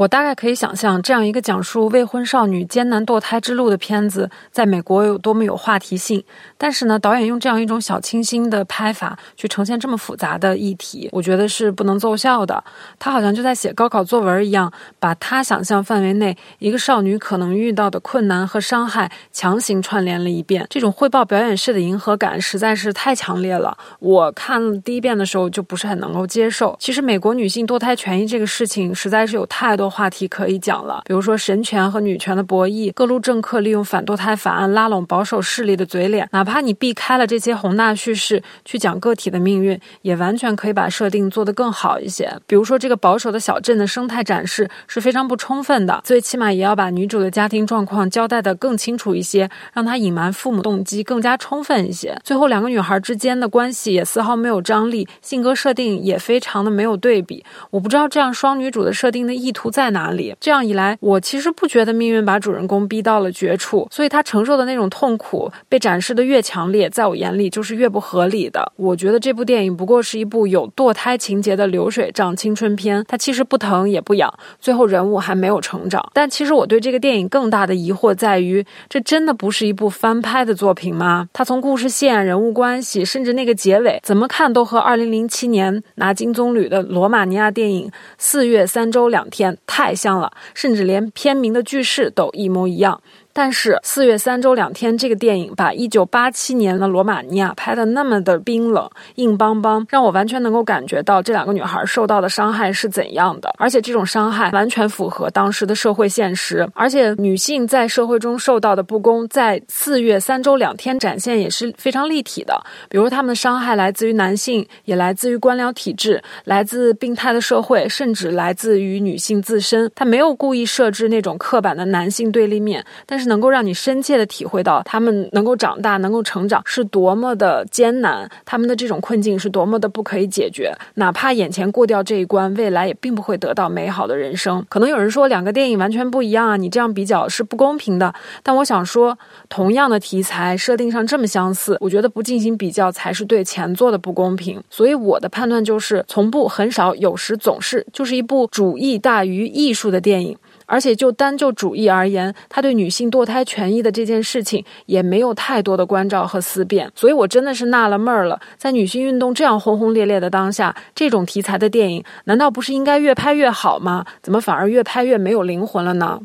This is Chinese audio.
我大概可以想象，这样一个讲述未婚少女艰难堕胎之路的片子，在美国有多么有话题性。但是呢，导演用这样一种小清新的拍法去呈现这么复杂的议题，我觉得是不能奏效的。他好像就在写高考作文一样，把他想象范围内一个少女可能遇到的困难和伤害强行串联了一遍。这种汇报表演式的迎合感实在是太强烈了。我看第一遍的时候就不是很能够接受。其实，美国女性堕胎权益这个事情，实在是有太多。话题可以讲了，比如说神权和女权的博弈，各路政客利用反堕胎法案拉拢保守势力的嘴脸，哪怕你避开了这些宏大叙事去讲个体的命运，也完全可以把设定做得更好一些。比如说这个保守的小镇的生态展示是非常不充分的，最起码也要把女主的家庭状况交代得更清楚一些，让她隐瞒父母动机更加充分一些。最后两个女孩之间的关系也丝毫没有张力，性格设定也非常的没有对比。我不知道这样双女主的设定的意图在。在哪里？这样一来，我其实不觉得命运把主人公逼到了绝处，所以他承受的那种痛苦被展示的越强烈，在我眼里就是越不合理的。我觉得这部电影不过是一部有堕胎情节的流水账青春片，它其实不疼也不痒，最后人物还没有成长。但其实我对这个电影更大的疑惑在于，这真的不是一部翻拍的作品吗？它从故事线、人物关系，甚至那个结尾，怎么看都和2007年拿金棕榈的罗马尼亚电影《四月三周两天》。太像了，甚至连片名的句式都一模一样。但是四月三周两天这个电影把一九八七年的罗马尼亚拍的那么的冰冷硬邦邦，让我完全能够感觉到这两个女孩受到的伤害是怎样的，而且这种伤害完全符合当时的社会现实，而且女性在社会中受到的不公，在四月三周两天展现也是非常立体的。比如他们的伤害来自于男性，也来自于官僚体制，来自病态的社会，甚至来自于女性自身。他没有故意设置那种刻板的男性对立面，但是能够让你深切的体会到他们能够长大、能够成长是多么的艰难，他们的这种困境是多么的不可以解决。哪怕眼前过掉这一关，未来也并不会得到美好的人生。可能有人说两个电影完全不一样啊，你这样比较是不公平的。但我想说，同样的题材设定上这么相似，我觉得不进行比较才是对前作的不公平。所以我的判断就是，从不、很少、有时、总是，就是一部主义大于艺术的电影。而且就单就主义而言，他对女性堕胎权益的这件事情也没有太多的关照和思辨，所以我真的是纳了闷儿了。在女性运动这样轰轰烈烈的当下，这种题材的电影难道不是应该越拍越好吗？怎么反而越拍越没有灵魂了呢？